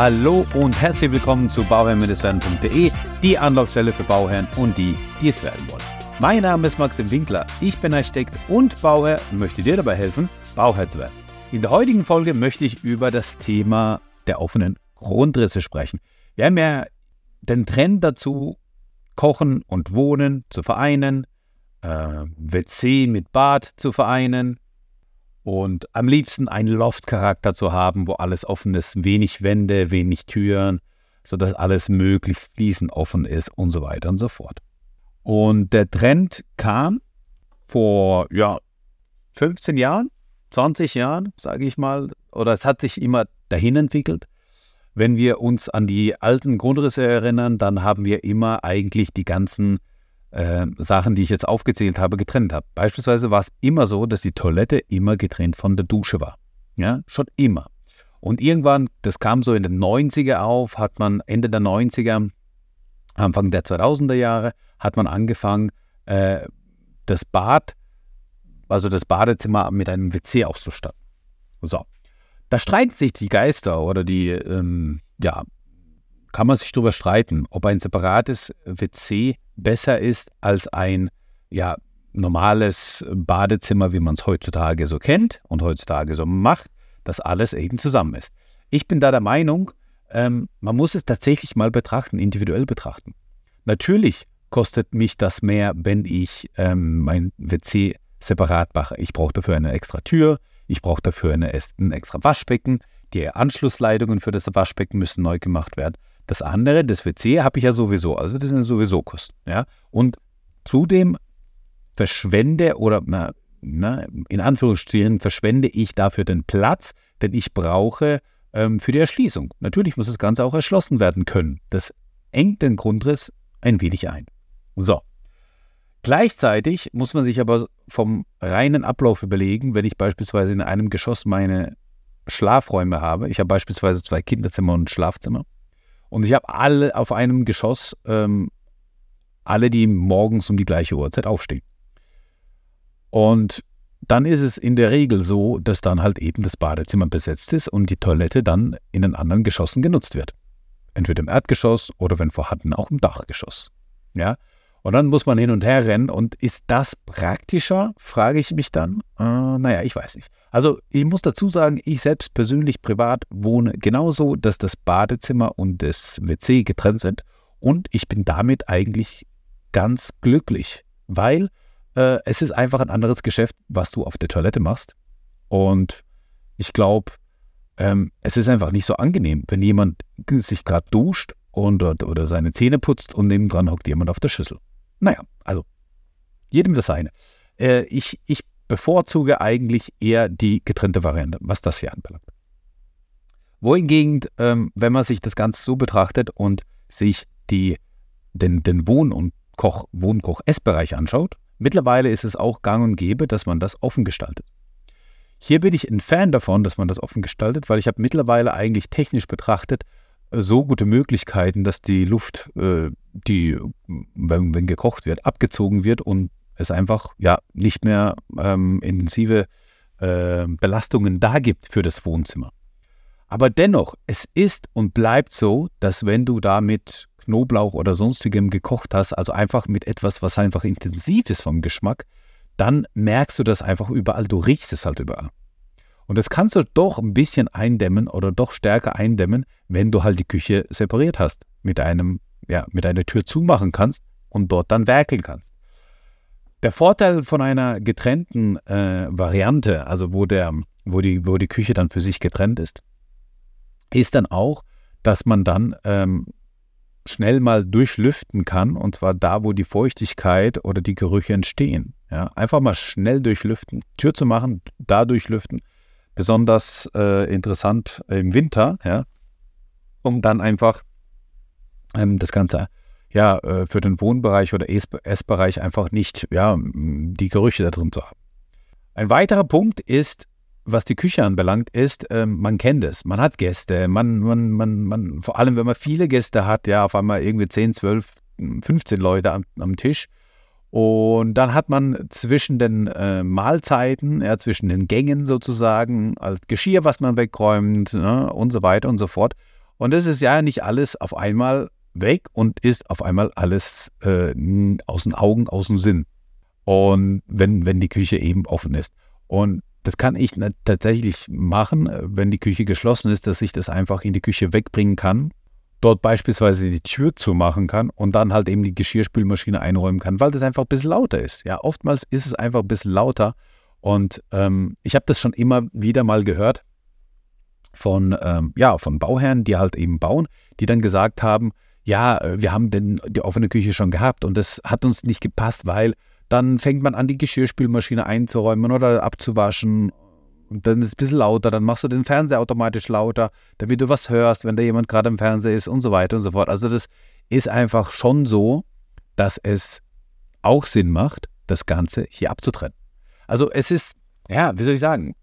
Hallo und herzlich willkommen zu bauherrn-werden.de, die Anlaufstelle für Bauherren und die, die es werden wollen. Mein Name ist Maxim Winkler, ich bin Architekt und Bauherr und möchte dir dabei helfen, Bauherr zu werden. In der heutigen Folge möchte ich über das Thema der offenen Grundrisse sprechen. Wir haben ja den Trend dazu, Kochen und Wohnen zu vereinen, äh, WC mit Bad zu vereinen, und am liebsten einen Loft-Charakter zu haben, wo alles offen ist, wenig Wände, wenig Türen, sodass alles möglichst fließend offen ist und so weiter und so fort. Und der Trend kam vor ja, 15 Jahren, 20 Jahren, sage ich mal, oder es hat sich immer dahin entwickelt. Wenn wir uns an die alten Grundrisse erinnern, dann haben wir immer eigentlich die ganzen äh, Sachen, die ich jetzt aufgezählt habe, getrennt habe. Beispielsweise war es immer so, dass die Toilette immer getrennt von der Dusche war. Ja, schon immer. Und irgendwann, das kam so in den 90er auf, hat man Ende der 90er, Anfang der 2000er Jahre, hat man angefangen, äh, das Bad, also das Badezimmer mit einem WC auszustatten. So. Da streiten sich die Geister oder die, ähm, ja, kann man sich darüber streiten, ob ein separates WC besser ist als ein ja, normales Badezimmer, wie man es heutzutage so kennt und heutzutage so macht, dass alles eben zusammen ist. Ich bin da der Meinung, ähm, man muss es tatsächlich mal betrachten, individuell betrachten. Natürlich kostet mich das mehr, wenn ich ähm, mein WC separat mache. Ich brauche dafür eine extra Tür, ich brauche dafür eine, ein extra Waschbecken, die Anschlussleitungen für das Waschbecken müssen neu gemacht werden. Das andere, das WC, habe ich ja sowieso. Also das sind sowieso Kosten. Ja? Und zudem verschwende oder na, na, in Anführungsstrichen verschwende ich dafür den Platz, den ich brauche ähm, für die Erschließung. Natürlich muss das Ganze auch erschlossen werden können. Das engt den Grundriss ein wenig ein. So. Gleichzeitig muss man sich aber vom reinen Ablauf überlegen, wenn ich beispielsweise in einem Geschoss meine Schlafräume habe. Ich habe beispielsweise zwei Kinderzimmer und ein Schlafzimmer. Und ich habe alle auf einem Geschoss, ähm, alle, die morgens um die gleiche Uhrzeit aufstehen. Und dann ist es in der Regel so, dass dann halt eben das Badezimmer besetzt ist und die Toilette dann in den anderen Geschossen genutzt wird. Entweder im Erdgeschoss oder wenn vorhanden auch im Dachgeschoss. Ja, und dann muss man hin und her rennen. Und ist das praktischer, frage ich mich dann. Äh, naja, ich weiß nicht. Also ich muss dazu sagen, ich selbst persönlich privat wohne genauso, dass das Badezimmer und das WC getrennt sind. Und ich bin damit eigentlich ganz glücklich, weil äh, es ist einfach ein anderes Geschäft, was du auf der Toilette machst. Und ich glaube, ähm, es ist einfach nicht so angenehm, wenn jemand sich gerade duscht und, oder seine Zähne putzt und nebendran hockt jemand auf der Schüssel. Naja, also jedem das seine. Äh, ich, ich bevorzuge eigentlich eher die getrennte Variante, was das hier anbelangt. Wohingegen, ähm, wenn man sich das Ganze so betrachtet und sich die, den, den Wohn- und Koch, Wohnkoch-Essbereich anschaut, mittlerweile ist es auch gang und gäbe, dass man das offen gestaltet. Hier bin ich ein Fan davon, dass man das offen gestaltet, weil ich habe mittlerweile eigentlich technisch betrachtet so gute Möglichkeiten, dass die Luft, äh, die, wenn, wenn, gekocht wird, abgezogen wird und es einfach ja nicht mehr ähm, intensive äh, Belastungen da gibt für das Wohnzimmer. Aber dennoch, es ist und bleibt so, dass wenn du da mit Knoblauch oder sonstigem gekocht hast, also einfach mit etwas, was einfach intensiv ist vom Geschmack, dann merkst du das einfach überall, du riechst es halt überall. Und das kannst du doch ein bisschen eindämmen oder doch stärker eindämmen, wenn du halt die Küche separiert hast, mit einem, ja, mit einer Tür zumachen kannst und dort dann werkeln kannst. Der Vorteil von einer getrennten äh, Variante, also wo, der, wo, die, wo die Küche dann für sich getrennt ist, ist dann auch, dass man dann ähm, schnell mal durchlüften kann, und zwar da, wo die Feuchtigkeit oder die Gerüche entstehen. Ja, einfach mal schnell durchlüften, Tür zu machen, da durchlüften, besonders äh, interessant im Winter, ja, um dann einfach ähm, das Ganze ja, äh, für den Wohnbereich oder Essbereich einfach nicht ja, die Gerüche da drin zu haben. Ein weiterer Punkt ist, was die Küche anbelangt, ist, ähm, man kennt es, man hat Gäste, man, man, man, man, vor allem wenn man viele Gäste hat, ja, auf einmal irgendwie 10, 12, 15 Leute am, am Tisch, und dann hat man zwischen den äh, Mahlzeiten, ja, zwischen den Gängen sozusagen, halt Geschirr, was man wegräumt ne, und so weiter und so fort. Und es ist ja nicht alles auf einmal weg und ist auf einmal alles äh, aus den Augen, aus dem Sinn. Und wenn, wenn die Küche eben offen ist. Und das kann ich tatsächlich machen, äh, wenn die Küche geschlossen ist, dass ich das einfach in die Küche wegbringen kann, dort beispielsweise die Tür zumachen kann und dann halt eben die Geschirrspülmaschine einräumen kann, weil das einfach ein bisschen lauter ist. Ja, oftmals ist es einfach ein bisschen lauter und ähm, ich habe das schon immer wieder mal gehört von, ähm, ja, von Bauherren, die halt eben bauen, die dann gesagt haben, ja, äh, wir haben denn die offene Küche schon gehabt und das hat uns nicht gepasst, weil dann fängt man an, die Geschirrspülmaschine einzuräumen oder abzuwaschen. Und dann ist es ein bisschen lauter, dann machst du den Fernseher automatisch lauter, damit du was hörst, wenn da jemand gerade im Fernseher ist und so weiter und so fort. Also das ist einfach schon so, dass es auch Sinn macht, das Ganze hier abzutrennen. Also es ist, ja, wie soll ich sagen,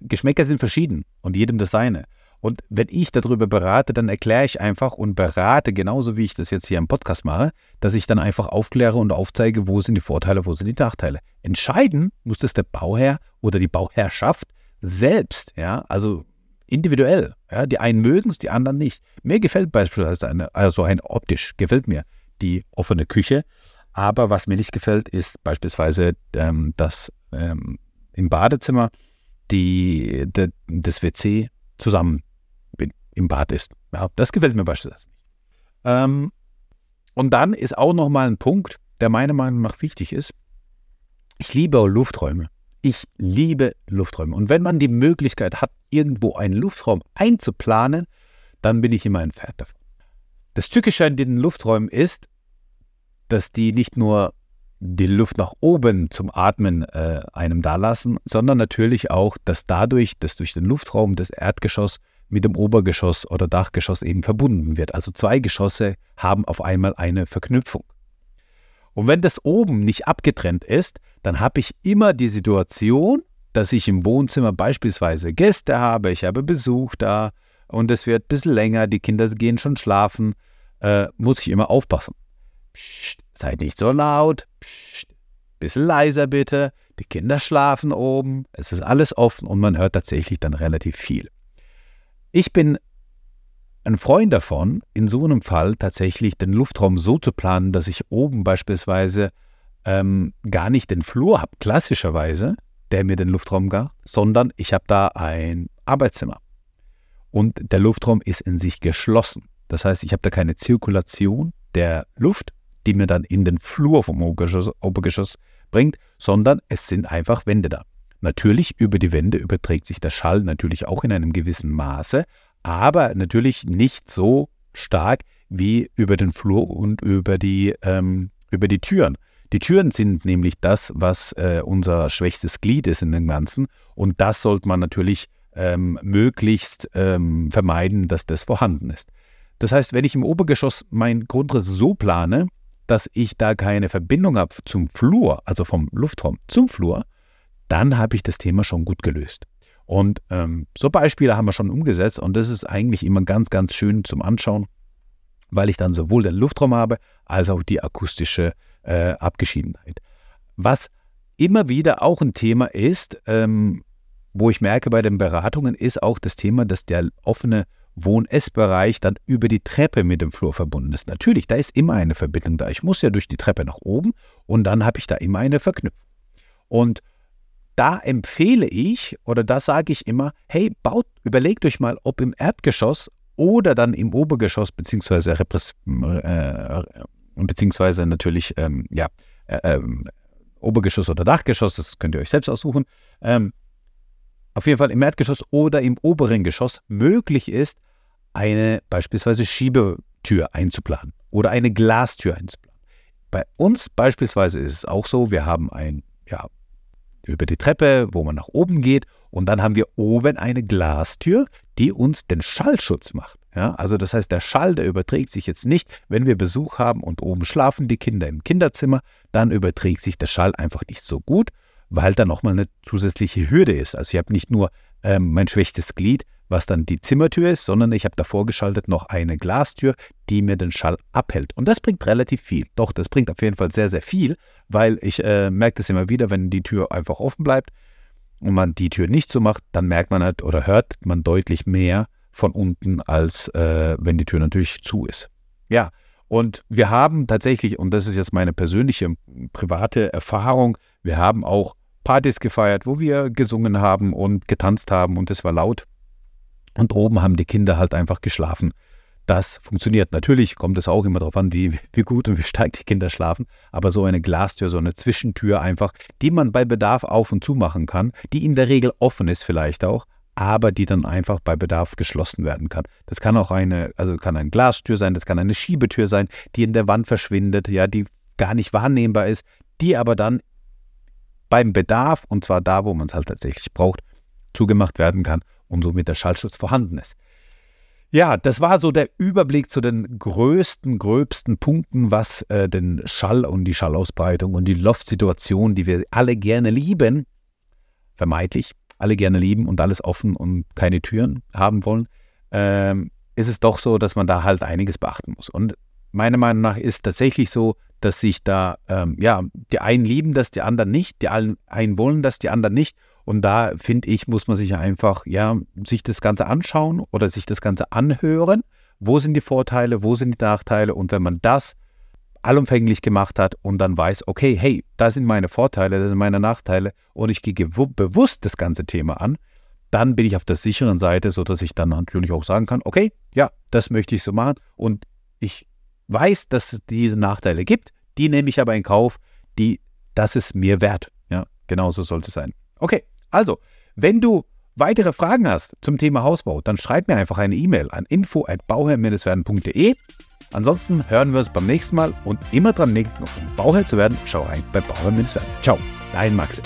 Geschmäcker sind verschieden und jedem das seine. Und wenn ich darüber berate, dann erkläre ich einfach und berate genauso wie ich das jetzt hier im Podcast mache, dass ich dann einfach aufkläre und aufzeige, wo sind die Vorteile, wo sind die Nachteile. Entscheiden muss das der Bauherr oder die Bauherrschaft selbst, ja, also individuell. Ja, die einen mögen es, die anderen nicht. Mir gefällt beispielsweise eine, also ein optisch gefällt mir die offene Küche, aber was mir nicht gefällt, ist beispielsweise ähm, das ähm, im Badezimmer die, de, das WC zusammen im Bad ist. Ja, das gefällt mir beispielsweise nicht. Ähm, und dann ist auch nochmal ein Punkt, der meiner Meinung nach wichtig ist. Ich liebe Lufträume. Ich liebe Lufträume. Und wenn man die Möglichkeit hat, irgendwo einen Luftraum einzuplanen, dann bin ich immer ein Fan davon. Das Tückische an den Lufträumen ist, dass die nicht nur die Luft nach oben zum Atmen äh, einem dalassen, sondern natürlich auch, dass dadurch, dass durch den Luftraum das Erdgeschoss mit dem Obergeschoss oder Dachgeschoss eben verbunden wird. Also zwei Geschosse haben auf einmal eine Verknüpfung. Und wenn das oben nicht abgetrennt ist, dann habe ich immer die Situation, dass ich im Wohnzimmer beispielsweise Gäste habe, ich habe Besuch da und es wird ein bisschen länger, die Kinder gehen schon schlafen, äh, muss ich immer aufpassen. Psst, seid nicht so laut, Psst, bisschen leiser bitte, die Kinder schlafen oben, es ist alles offen und man hört tatsächlich dann relativ viel. Ich bin ein Freund davon, in so einem Fall tatsächlich den Luftraum so zu planen, dass ich oben beispielsweise ähm, gar nicht den Flur habe, klassischerweise, der mir den Luftraum gab, sondern ich habe da ein Arbeitszimmer. Und der Luftraum ist in sich geschlossen. Das heißt, ich habe da keine Zirkulation der Luft, die mir dann in den Flur vom Obergeschoss, Obergeschoss bringt, sondern es sind einfach Wände da. Natürlich über die Wände überträgt sich der Schall natürlich auch in einem gewissen Maße, aber natürlich nicht so stark wie über den Flur und über die, ähm, über die Türen. Die Türen sind nämlich das, was äh, unser schwächstes Glied ist in dem Ganzen. Und das sollte man natürlich ähm, möglichst ähm, vermeiden, dass das vorhanden ist. Das heißt, wenn ich im Obergeschoss mein Grundriss so plane, dass ich da keine Verbindung habe zum Flur, also vom Luftraum zum Flur, dann habe ich das Thema schon gut gelöst. Und ähm, so Beispiele haben wir schon umgesetzt und das ist eigentlich immer ganz, ganz schön zum Anschauen, weil ich dann sowohl den Luftraum habe als auch die akustische äh, Abgeschiedenheit. Was immer wieder auch ein Thema ist, ähm, wo ich merke bei den Beratungen, ist auch das Thema, dass der offene Wohn-Ess-Bereich dann über die Treppe mit dem Flur verbunden ist. Natürlich, da ist immer eine Verbindung da. Ich muss ja durch die Treppe nach oben und dann habe ich da immer eine Verknüpfung. Und da empfehle ich oder da sage ich immer, hey, baut, überlegt euch mal, ob im Erdgeschoss oder dann im Obergeschoss, beziehungsweise, äh, beziehungsweise natürlich, ähm, ja, äh, ähm, Obergeschoss oder Dachgeschoss, das könnt ihr euch selbst aussuchen, ähm, auf jeden Fall im Erdgeschoss oder im oberen Geschoss möglich ist, eine beispielsweise Schiebetür einzuplanen oder eine Glastür einzuplanen. Bei uns beispielsweise ist es auch so, wir haben ein ja, über die Treppe, wo man nach oben geht. Und dann haben wir oben eine Glastür, die uns den Schallschutz macht. Ja, also das heißt, der Schall, der überträgt sich jetzt nicht, wenn wir Besuch haben und oben schlafen die Kinder im Kinderzimmer, dann überträgt sich der Schall einfach nicht so gut, weil da nochmal eine zusätzliche Hürde ist. Also ich habe nicht nur ähm, mein schwächstes Glied, was dann die Zimmertür ist, sondern ich habe davor geschaltet noch eine Glastür, die mir den Schall abhält. Und das bringt relativ viel. Doch, das bringt auf jeden Fall sehr, sehr viel, weil ich äh, merke das immer wieder, wenn die Tür einfach offen bleibt und man die Tür nicht so macht, dann merkt man halt oder hört man deutlich mehr von unten, als äh, wenn die Tür natürlich zu ist. Ja, und wir haben tatsächlich, und das ist jetzt meine persönliche private Erfahrung, wir haben auch Partys gefeiert, wo wir gesungen haben und getanzt haben und es war laut. Und oben haben die Kinder halt einfach geschlafen. Das funktioniert. Natürlich kommt es auch immer darauf an, wie, wie gut und wie stark die Kinder schlafen. Aber so eine Glastür, so eine Zwischentür einfach, die man bei Bedarf auf und zu machen kann, die in der Regel offen ist vielleicht auch, aber die dann einfach bei Bedarf geschlossen werden kann. Das kann auch eine, also kann eine Glastür sein, das kann eine Schiebetür sein, die in der Wand verschwindet, ja, die gar nicht wahrnehmbar ist, die aber dann beim Bedarf, und zwar da, wo man es halt tatsächlich braucht, zugemacht werden kann und somit der Schallschutz vorhanden ist. Ja, das war so der Überblick zu den größten, gröbsten Punkten, was äh, den Schall und die Schallausbreitung und die Loftsituation, die wir alle gerne lieben, vermeintlich alle gerne lieben und alles offen und keine Türen haben wollen, ähm, ist es doch so, dass man da halt einiges beachten muss. Und meiner Meinung nach ist tatsächlich so, dass sich da, ähm, ja, die einen lieben das, die anderen nicht, die einen wollen das, die anderen nicht. Und da finde ich, muss man sich einfach, ja, sich das Ganze anschauen oder sich das Ganze anhören. Wo sind die Vorteile, wo sind die Nachteile? Und wenn man das allumfänglich gemacht hat und dann weiß, okay, hey, das sind meine Vorteile, das sind meine Nachteile und ich gehe bewusst das ganze Thema an, dann bin ich auf der sicheren Seite, sodass ich dann natürlich auch sagen kann, okay, ja, das möchte ich so machen und ich weiß, dass es diese Nachteile gibt, die nehme ich aber in Kauf, die, das ist mir wert. Ja, genauso sollte es sein. Okay, also, wenn du weitere Fragen hast zum Thema Hausbau, dann schreib mir einfach eine E-Mail an info@bauherr-werden.de. Ansonsten hören wir uns beim nächsten Mal und immer dran denken, um Bauherr zu werden, schau rein bei Bauherr-werden. Ciao, dein Maxi.